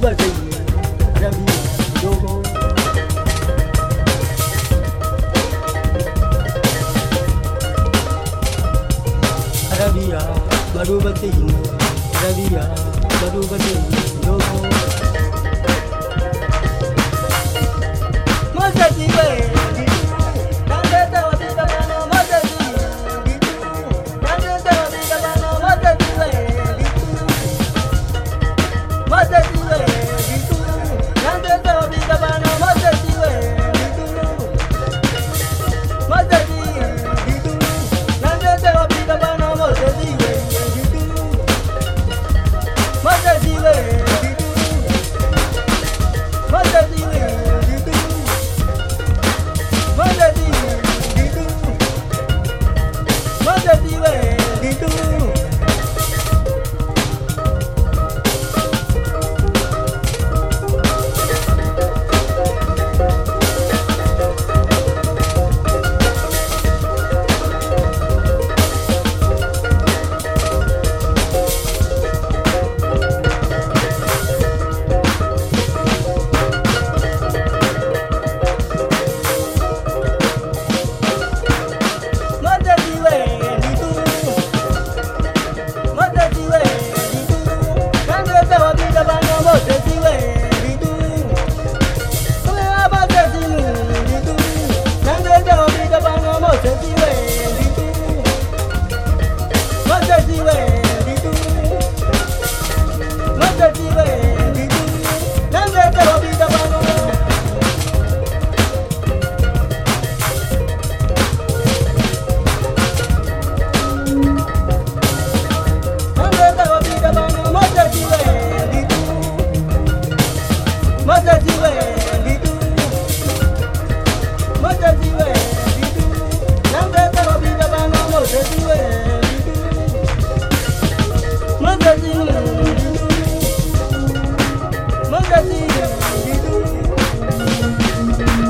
Google Pay. Arabia, Baruba Arabia, Baruba Tin,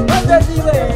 Magazine,